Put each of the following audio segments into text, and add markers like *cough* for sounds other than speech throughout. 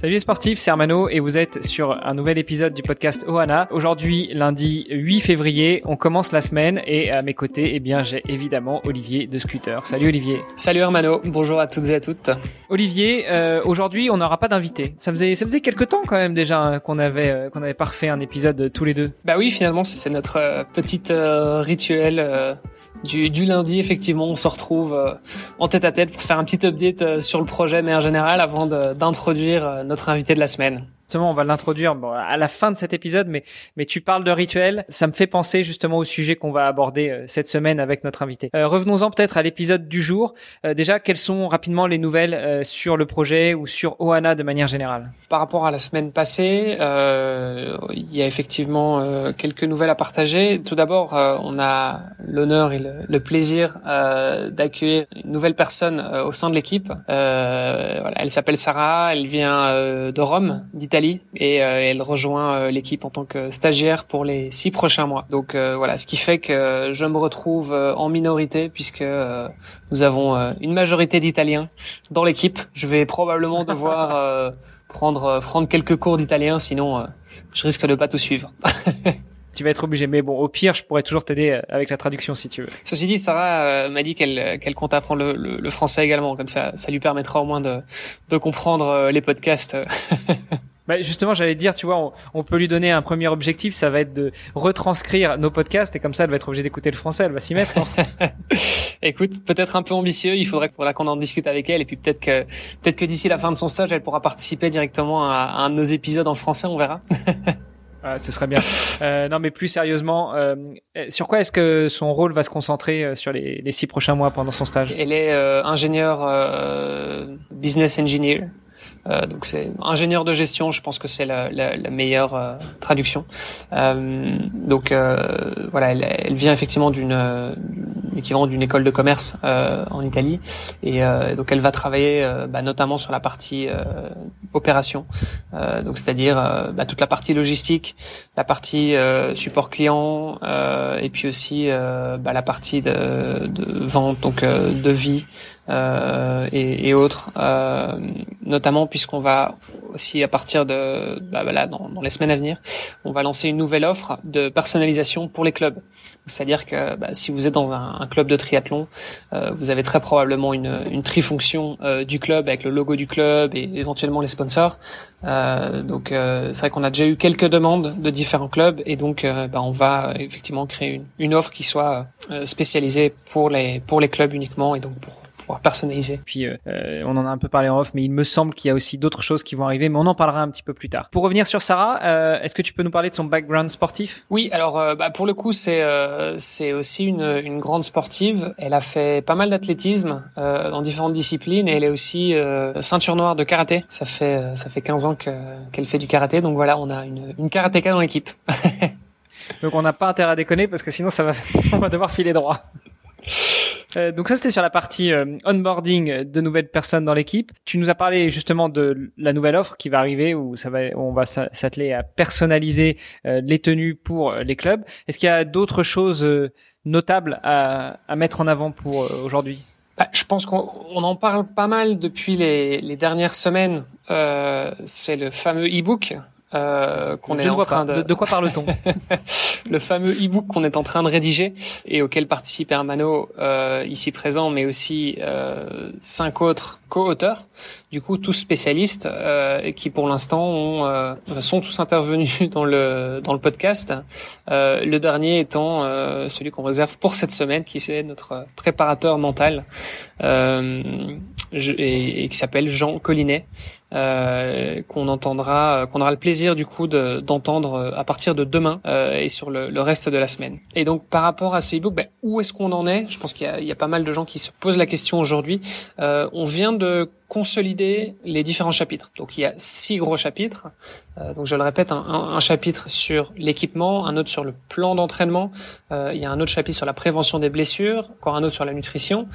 Salut les sportifs, c'est Armano et vous êtes sur un nouvel épisode du podcast Ohana. Aujourd'hui, lundi 8 février, on commence la semaine et à mes côtés, eh bien, j'ai évidemment Olivier de Scooter. Salut Olivier. Salut Hermano, bonjour à toutes et à toutes. Olivier, euh, aujourd'hui, on n'aura pas d'invité. Ça faisait ça faisait quelques temps quand même déjà hein, qu'on avait euh, qu'on avait pas refait un épisode tous les deux. Bah oui, finalement, c'est notre euh, petite euh, rituel du, lundi. Effectivement, on se retrouve euh, en tête à tête pour faire un petit update sur le projet, mais en général, avant d'introduire notre invité de la semaine. Justement, on va l'introduire bon, à la fin de cet épisode, mais mais tu parles de rituel, ça me fait penser justement au sujet qu'on va aborder euh, cette semaine avec notre invité. Euh, Revenons-en peut-être à l'épisode du jour. Euh, déjà, quelles sont rapidement les nouvelles euh, sur le projet ou sur Ohana de manière générale? Par rapport à la semaine passée, euh, il y a effectivement quelques nouvelles à partager. Tout d'abord, on a l'honneur et le, le plaisir d'accueillir une nouvelle personne au sein de l'équipe. Voilà, elle s'appelle Sarah, elle vient de Rome, d'Italie et euh, elle rejoint euh, l'équipe en tant que stagiaire pour les six prochains mois. Donc euh, voilà, ce qui fait que je me retrouve en minorité puisque nous avons une majorité d'Italiens dans l'équipe. Je vais probablement devoir *laughs* prendre prendre quelques cours d'italien, sinon je risque de pas tout suivre. *laughs* tu vas être obligé. Mais bon, au pire, je pourrais toujours t'aider avec la traduction si tu veux. Ceci dit, Sarah euh, m'a dit qu'elle qu'elle compte apprendre le, le, le, français également, comme ça, ça lui permettra au moins de de comprendre les podcasts. *laughs* Bah justement, j'allais dire, tu vois, on, on, peut lui donner un premier objectif, ça va être de retranscrire nos podcasts et comme ça, elle va être obligée d'écouter le français, elle va s'y mettre. Hein. *laughs* Écoute, peut-être un peu ambitieux, il faudrait, faudra qu'on en discute avec elle et puis peut-être que peut-être que d'ici la fin de son stage, elle pourra participer directement à, à un de nos épisodes en français, on verra. *laughs* Ah, ce serait bien. Euh, non, mais plus sérieusement, euh, sur quoi est-ce que son rôle va se concentrer euh, sur les, les six prochains mois pendant son stage? Elle est euh, ingénieure euh, business engineer. Euh, donc c'est ingénieur de gestion, je pense que c'est la, la, la, meilleure euh, traduction. Euh, donc voilà, elle, elle, vient effectivement d'une équivalent d'une école de commerce en Italie et donc elle va travailler bah, notamment sur la partie opération, donc c'est-à-dire bah, toute la partie logistique, la partie support client et puis aussi bah, la partie de, de vente, donc de vie et, et, autres, notamment puisqu'on va aussi à partir de bah, voilà, dans, dans, les semaines à venir, on va lancer une nouvelle offre de personnalisation pour les clubs. C'est-à-dire que bah, si vous êtes dans un, un club de triathlon, euh, vous avez très probablement une, une trifonction euh, du club avec le logo du club et éventuellement les sponsors. Euh, donc euh, c'est vrai qu'on a déjà eu quelques demandes de différents clubs et donc euh, bah, on va effectivement créer une, une offre qui soit euh, spécialisée pour les pour les clubs uniquement et donc pour pouvoir personnaliser. Puis euh, on en a un peu parlé en off, mais il me semble qu'il y a aussi d'autres choses qui vont arriver, mais on en parlera un petit peu plus tard. Pour revenir sur Sarah, euh, est-ce que tu peux nous parler de son background sportif? Oui, alors euh, bah, pour le coup, c'est c'est aussi une, une grande sportive. Elle a fait pas mal d'athlétisme dans différentes disciplines et elle est aussi ceinture noire de karaté. Ça fait ça fait 15 ans que qu'elle fait du karaté, donc voilà, on a une, une karatéka dans l'équipe. *laughs* donc on n'a pas intérêt à déconner parce que sinon ça va *laughs* on va devoir filer droit. Euh, donc ça c'était sur la partie euh, onboarding de nouvelles personnes dans l'équipe. Tu nous as parlé justement de la nouvelle offre qui va arriver où ça va, on va s'atteler à personnaliser euh, les tenues pour les clubs. Est-ce qu'il y a d'autres choses notables à, à, mettre en avant pour aujourd'hui? Bah, Je pense qu'on en parle pas mal depuis les, les dernières semaines. C'est le fameux e-book euh, qu'on est en train de... de... quoi parle-t-on *laughs* Le fameux e-book qu'on est en train de rédiger et auquel participe Hermano euh, ici présent, mais aussi euh, cinq autres co-auteurs, du coup tous spécialistes euh, qui pour l'instant euh, sont tous intervenus *laughs* dans le dans le podcast. Euh, le dernier étant celui qu'on réserve pour cette semaine, qui c'est notre préparateur mental et, qui s'appelle Jean Collinet. Euh, qu'on entendra, qu'on aura le plaisir du coup d'entendre euh, à partir de demain euh, et sur le, le, reste de la semaine. Et donc par rapport à ce e-book, ben, où est-ce qu'on en est? Je pense qu'il y, y, a pas mal de gens qui se posent la question aujourd'hui. Euh, on vient de consolider les différents chapitres. Donc il y a six gros chapitres. Euh, donc je le répète, un, chapitre sur l'équipement, un autre sur le plan d'entraînement, euh, il y a un autre chapitre sur la prévention des blessures, encore un autre sur la nutrition,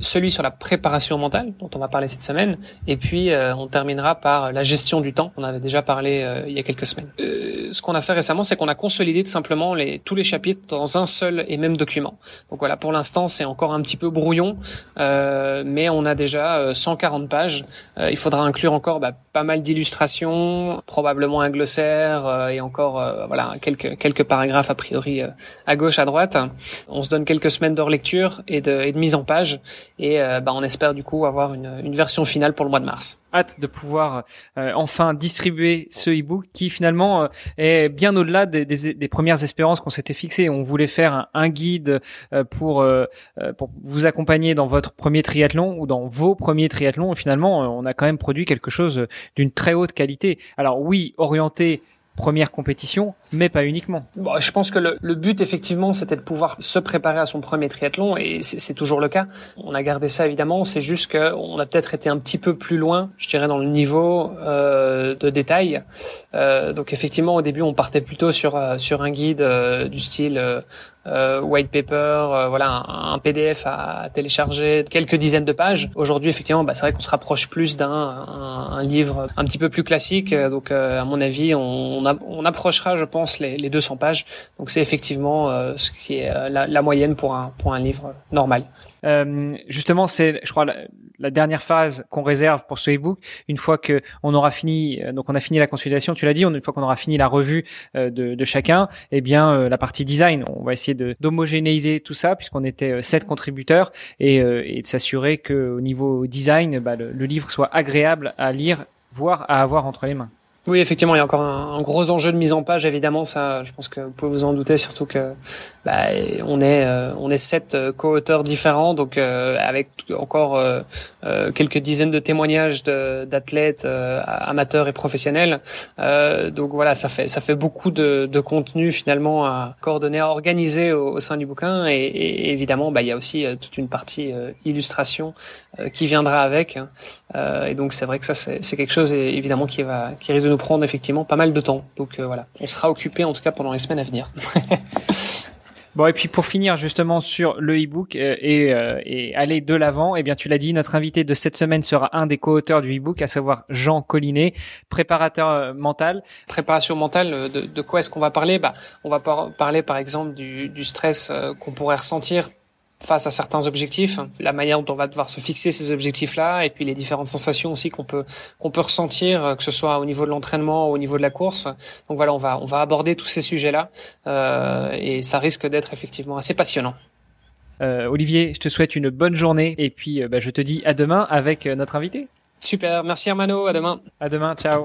celui sur la préparation mentale dont on va parler cette semaine, et puis euh, on terminera par la gestion du temps. On avait déjà parlé euh, il y a quelques semaines. Euh, ce qu'on a fait récemment, c'est qu'on a consolidé tout simplement les, tous les chapitres dans un seul et même document. Donc voilà, pour l'instant, c'est encore un petit peu brouillon, mais on a déjà 140 pages. il faudra inclure encore bah, pas mal d'illustrations, probablement un glossaire et encore voilà quelques quelques paragraphes a priori à gauche, à droite. On se donne quelques semaines de relecture et de, et de mise en page et euh, bah, on espère du coup avoir une, une, version finale pour le mois de mars. Hâte de pouvoir euh, enfin distribuer ce e-book qui finalement euh, est bien au-delà des, des, des, premières espérances qu'on s'était fixées. On voulait faire un, guide pour pour vous accompagner dans votre premier triathlon ou dans vos premiers triathlons. Et finalement, on a quand même produit quelque chose d'une très haute qualité. Alors oui, orienté première compétition, mais pas uniquement. Bon, je pense que le, le but, effectivement, c'était de pouvoir se préparer à son premier triathlon, et c'est toujours le cas. On a gardé ça, évidemment, c'est juste qu'on a peut-être été un petit peu plus loin, je dirais, dans le niveau euh, de détail. Euh, donc, effectivement, au début, on partait plutôt sur, euh, sur un guide euh, du style euh, white paper, euh, voilà, un, PDF à télécharger, quelques dizaines de pages. Aujourd'hui, effectivement, bah, c'est vrai qu'on se rapproche plus d'un un, livre un petit peu plus classique. Donc, euh, à mon avis, on, on, approchera, je pense, les, les 200 pages. Donc, c'est effectivement ce qui est la, la, moyenne pour un pour un livre normal. justement, c'est, je crois, la dernière phase qu'on réserve pour ce ebook, une fois que on aura fini, euh, donc on a fini la consolidation, tu l'as dit, une fois qu'on aura fini la revue euh, de, chacun, eh bien euh, la partie design, on va essayer de d'homogénéiser tout ça puisqu'on était sept contributeurs et, de s'assurer que au niveau design, bah, le livre soit agréable à lire, voire à avoir entre les mains. Oui, effectivement, il y a encore un, gros enjeu de mise en page, évidemment. Ça, je pense que vous pouvez vous en douter, surtout que bah, on est euh, on est sept euh, co-auteurs différents, donc euh, avec encore quelques dizaines de témoignages d'athlètes amateurs et professionnels. donc voilà, ça fait ça fait beaucoup de, de contenu finalement à coordonner, à organiser au, sein du bouquin, et, et, évidemment, bah, il y a aussi toute une partie illustration qui viendra avec. et donc c'est vrai que ça c'est quelque chose évidemment qui va qui risque nous prendre effectivement pas mal de temps. Donc voilà, on sera occupé en tout cas pendant les semaines à venir. *laughs* Bon et puis pour finir justement sur le e-book euh, et, euh, et, aller de l'avant, eh bien tu l'as dit, notre invité de cette semaine sera un des co-auteurs du e-book, à savoir Jean Collinet, préparateur euh, mental. Préparation mentale, de, de quoi est-ce qu'on va parler? Bah, on va parler par exemple du, du stress qu'on pourrait ressentir face à certains objectifs, la manière dont on va devoir se fixer ces objectifs-là, et puis les différentes sensations aussi qu'on peut qu'on peut ressentir, euh, que ce soit au niveau de l'entraînement ou au niveau de la course. Donc voilà, on va on va aborder tous ces sujets-là, euh, et ça risque d'être effectivement assez passionnant. Euh, Olivier, je te souhaite une bonne journée, et puis euh, bah, je te dis à demain avec notre invité. Super, merci Armano, à demain. À demain, ciao.